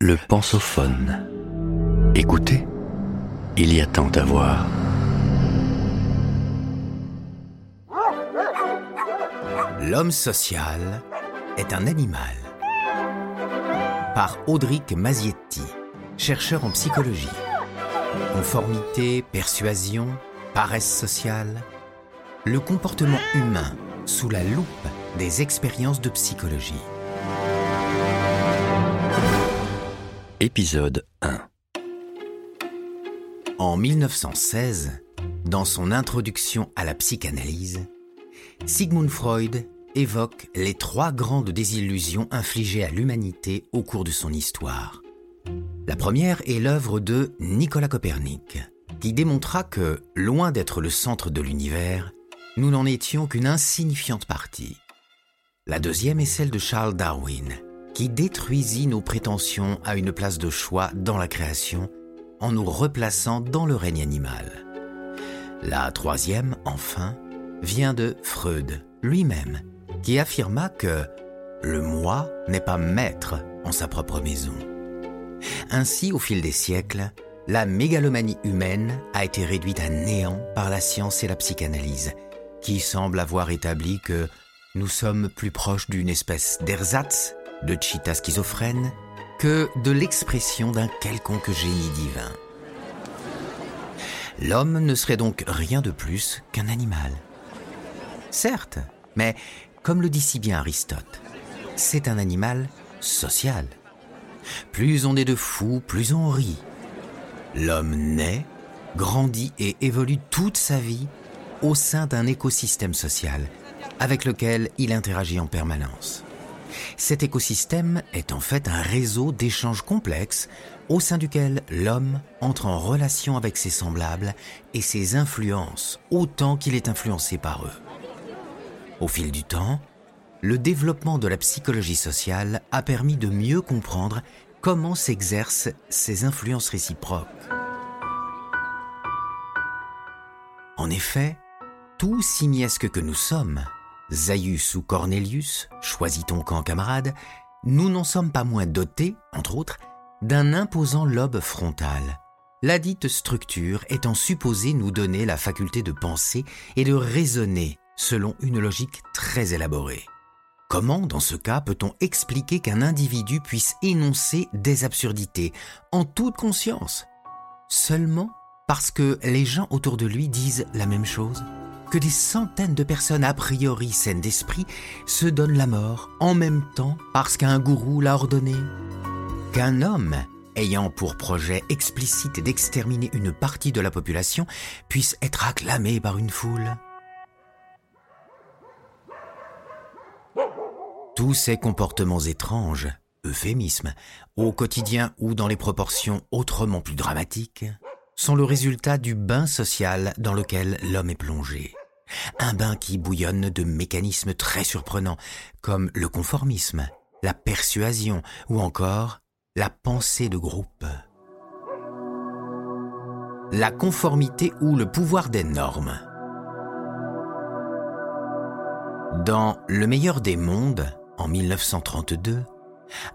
Le pensophone. Écoutez, il y a tant à voir. L'homme social est un animal. Par Audric Mazietti, chercheur en psychologie. Conformité, persuasion, paresse sociale. Le comportement humain sous la loupe des expériences de psychologie. Épisode 1. En 1916, dans son introduction à la psychanalyse, Sigmund Freud évoque les trois grandes désillusions infligées à l'humanité au cours de son histoire. La première est l'œuvre de Nicolas Copernic, qui démontra que, loin d'être le centre de l'univers, nous n'en étions qu'une insignifiante partie. La deuxième est celle de Charles Darwin, qui détruisit nos prétentions à une place de choix dans la création en nous replaçant dans le règne animal. La troisième, enfin, vient de Freud lui-même, qui affirma que le moi n'est pas maître en sa propre maison. Ainsi, au fil des siècles, la mégalomanie humaine a été réduite à néant par la science et la psychanalyse, qui semblent avoir établi que nous sommes plus proches d'une espèce d'ersatz, de cheetah schizophrène, que de l'expression d'un quelconque génie divin. L'homme ne serait donc rien de plus qu'un animal. Certes, mais comme le dit si bien Aristote, c'est un animal social. Plus on est de fous, plus on rit. L'homme naît, grandit et évolue toute sa vie au sein d'un écosystème social avec lequel il interagit en permanence. Cet écosystème est en fait un réseau d'échanges complexes au sein duquel l'homme entre en relation avec ses semblables et ses influences autant qu'il est influencé par eux. Au fil du temps, le développement de la psychologie sociale a permis de mieux comprendre comment s'exercent ces influences réciproques. En effet, tout simiesque que nous sommes, Zaius ou Cornelius, choisis ton camp camarade, nous n'en sommes pas moins dotés, entre autres, d'un imposant lobe frontal. La dite structure étant supposée nous donner la faculté de penser et de raisonner selon une logique très élaborée. Comment, dans ce cas, peut-on expliquer qu'un individu puisse énoncer des absurdités en toute conscience? Seulement parce que les gens autour de lui disent la même chose? Que des centaines de personnes a priori saines d'esprit se donnent la mort en même temps parce qu'un gourou l'a ordonné. Qu'un homme ayant pour projet explicite d'exterminer une partie de la population puisse être acclamé par une foule. Tous ces comportements étranges, euphémismes, au quotidien ou dans les proportions autrement plus dramatiques, sont le résultat du bain social dans lequel l'homme est plongé. Un bain qui bouillonne de mécanismes très surprenants, comme le conformisme, la persuasion ou encore la pensée de groupe. La conformité ou le pouvoir des normes. Dans Le meilleur des mondes, en 1932,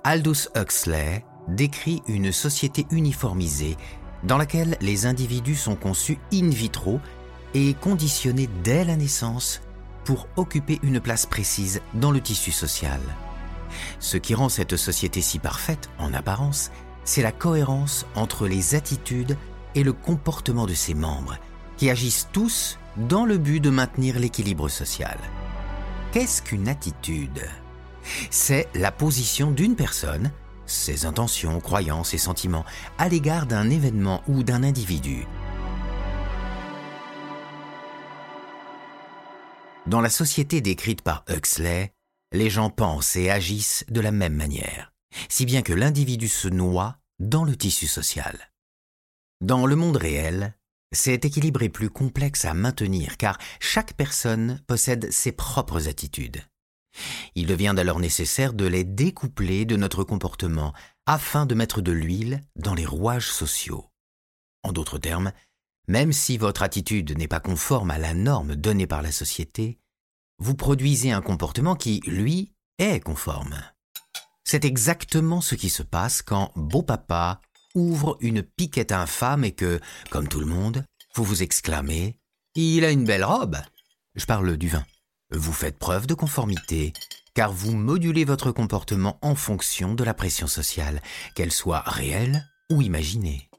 Aldous Huxley décrit une société uniformisée dans laquelle les individus sont conçus in vitro et conditionnés dès la naissance pour occuper une place précise dans le tissu social. Ce qui rend cette société si parfaite, en apparence, c'est la cohérence entre les attitudes et le comportement de ses membres, qui agissent tous dans le but de maintenir l'équilibre social. Qu'est-ce qu'une attitude? C'est la position d'une personne, ses intentions, croyances et sentiments à l'égard d'un événement ou d'un individu. Dans la société décrite par Huxley, les gens pensent et agissent de la même manière, si bien que l'individu se noie dans le tissu social. Dans le monde réel, cet équilibre est plus complexe à maintenir car chaque personne possède ses propres attitudes. Il devient alors nécessaire de les découpler de notre comportement afin de mettre de l'huile dans les rouages sociaux. En d'autres termes, même si votre attitude n'est pas conforme à la norme donnée par la société, vous produisez un comportement qui, lui, est conforme. C'est exactement ce qui se passe quand beau papa ouvre une piquette infâme et que, comme tout le monde, vous vous exclamez ⁇ Il a une belle robe !⁇ Je parle du vin. Vous faites preuve de conformité, car vous modulez votre comportement en fonction de la pression sociale, qu'elle soit réelle ou imaginée.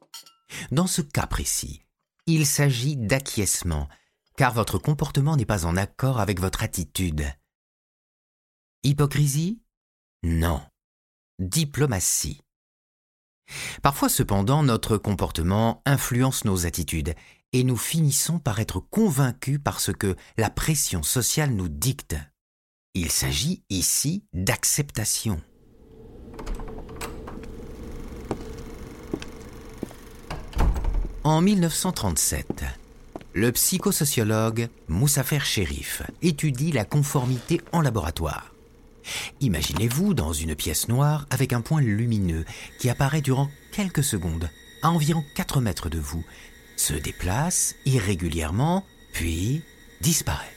Dans ce cas précis, il s'agit d'acquiescement, car votre comportement n'est pas en accord avec votre attitude. Hypocrisie? Non. Diplomatie. Parfois cependant, notre comportement influence nos attitudes et nous finissons par être convaincus par ce que la pression sociale nous dicte. Il s'agit ici d'acceptation. En 1937, le psychosociologue Moussafer Sherif étudie la conformité en laboratoire. Imaginez-vous dans une pièce noire avec un point lumineux qui apparaît durant quelques secondes, à environ 4 mètres de vous, se déplace irrégulièrement, puis disparaît.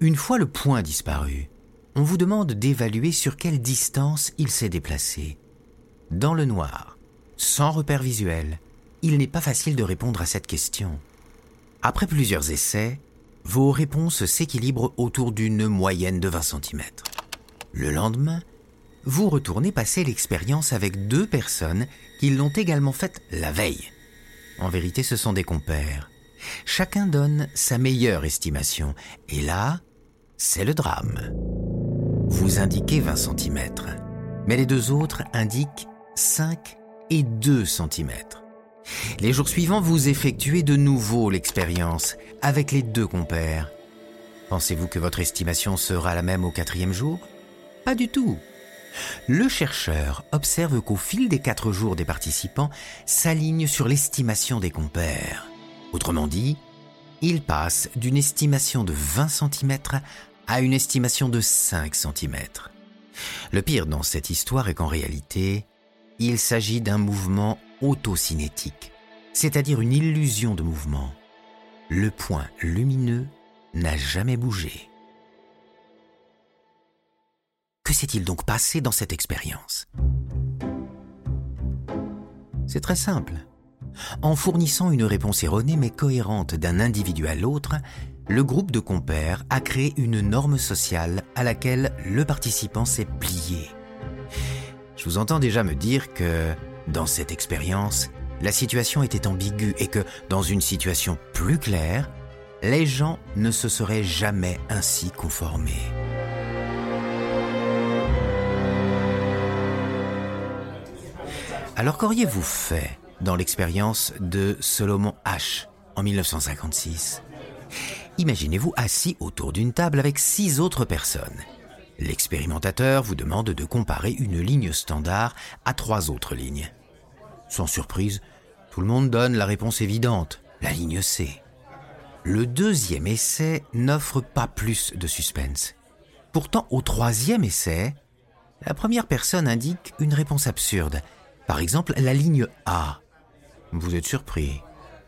Une fois le point disparu, on vous demande d'évaluer sur quelle distance il s'est déplacé. Dans le noir, sans repère visuel, il n'est pas facile de répondre à cette question. Après plusieurs essais, vos réponses s'équilibrent autour d'une moyenne de 20 cm. Le lendemain, vous retournez passer l'expérience avec deux personnes qui l'ont également faite la veille. En vérité, ce sont des compères. Chacun donne sa meilleure estimation. Et là, c'est le drame. Vous indiquez 20 cm, mais les deux autres indiquent 5 et 2 cm. Les jours suivants, vous effectuez de nouveau l'expérience avec les deux compères. Pensez-vous que votre estimation sera la même au quatrième jour? Pas du tout. Le chercheur observe qu'au fil des quatre jours des participants s'aligne sur l'estimation des compères. Autrement dit, il passe d'une estimation de 20 cm à une estimation de 5 cm. Le pire dans cette histoire est qu'en réalité, il s'agit d'un mouvement autocinétique, c'est-à-dire une illusion de mouvement. Le point lumineux n'a jamais bougé. Que s'est-il donc passé dans cette expérience? C'est très simple. En fournissant une réponse erronée mais cohérente d'un individu à l'autre, le groupe de compères a créé une norme sociale à laquelle le participant s'est plié. Je vous entends déjà me dire que, dans cette expérience, la situation était ambiguë et que, dans une situation plus claire, les gens ne se seraient jamais ainsi conformés. Alors qu'auriez-vous fait dans l'expérience de Solomon H en 1956 Imaginez-vous assis autour d'une table avec six autres personnes. L'expérimentateur vous demande de comparer une ligne standard à trois autres lignes. Sans surprise, tout le monde donne la réponse évidente, la ligne C. Le deuxième essai n'offre pas plus de suspense. Pourtant, au troisième essai, la première personne indique une réponse absurde. Par exemple, la ligne A. Vous êtes surpris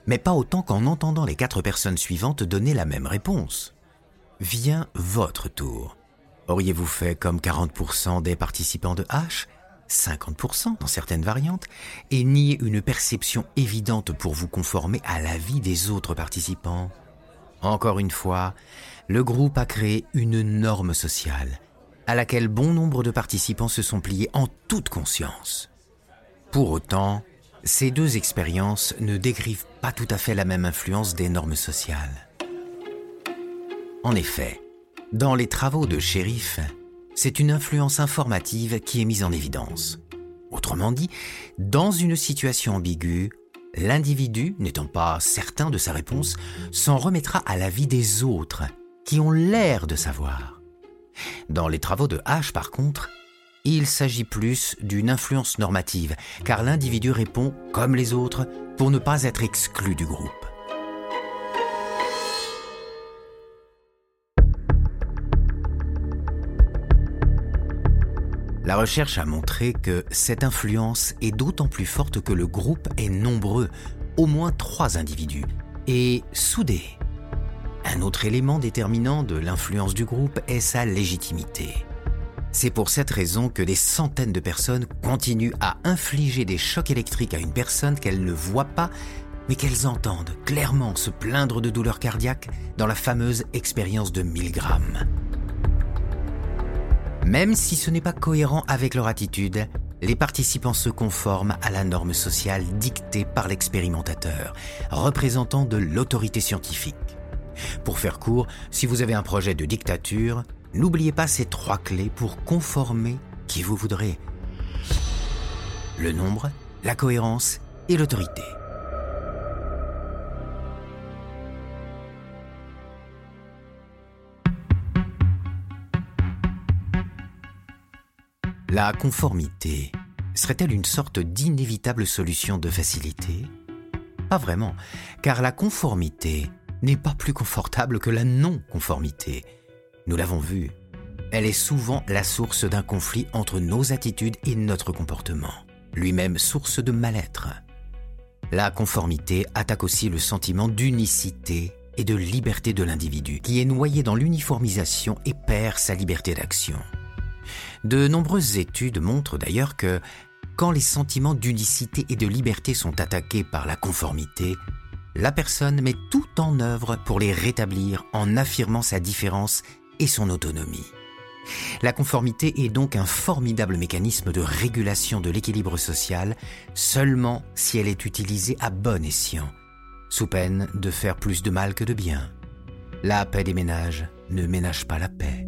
mais pas autant qu'en entendant les quatre personnes suivantes donner la même réponse. Vient votre tour. Auriez-vous fait comme 40% des participants de H? 50% dans certaines variantes, et nier une perception évidente pour vous conformer à l'avis des autres participants. Encore une fois, le groupe a créé une norme sociale, à laquelle bon nombre de participants se sont pliés en toute conscience. Pour autant, ces deux expériences ne décrivent pas tout à fait la même influence des normes sociales. En effet, dans les travaux de shérif, c'est une influence informative qui est mise en évidence. Autrement dit, dans une situation ambiguë, l'individu, n'étant pas certain de sa réponse, s'en remettra à l'avis des autres, qui ont l'air de savoir. Dans les travaux de H, par contre, il s'agit plus d'une influence normative, car l'individu répond, comme les autres, pour ne pas être exclu du groupe. La recherche a montré que cette influence est d'autant plus forte que le groupe est nombreux, au moins trois individus, et soudé. Un autre élément déterminant de l'influence du groupe est sa légitimité. C'est pour cette raison que des centaines de personnes continuent à infliger des chocs électriques à une personne qu'elles ne voient pas, mais qu'elles entendent clairement se plaindre de douleurs cardiaques dans la fameuse expérience de 1000 grammes. Même si ce n'est pas cohérent avec leur attitude, les participants se conforment à la norme sociale dictée par l'expérimentateur, représentant de l'autorité scientifique. Pour faire court, si vous avez un projet de dictature, n'oubliez pas ces trois clés pour conformer qui vous voudrez. Le nombre, la cohérence et l'autorité. La conformité serait-elle une sorte d'inévitable solution de facilité? Pas vraiment, car la conformité n'est pas plus confortable que la non-conformité. Nous l'avons vu, elle est souvent la source d'un conflit entre nos attitudes et notre comportement, lui-même source de mal-être. La conformité attaque aussi le sentiment d'unicité et de liberté de l'individu, qui est noyé dans l'uniformisation et perd sa liberté d'action. De nombreuses études montrent d'ailleurs que quand les sentiments d'unicité et de liberté sont attaqués par la conformité, la personne met tout en œuvre pour les rétablir en affirmant sa différence et son autonomie. La conformité est donc un formidable mécanisme de régulation de l'équilibre social seulement si elle est utilisée à bon escient, sous peine de faire plus de mal que de bien. La paix des ménages ne ménage pas la paix.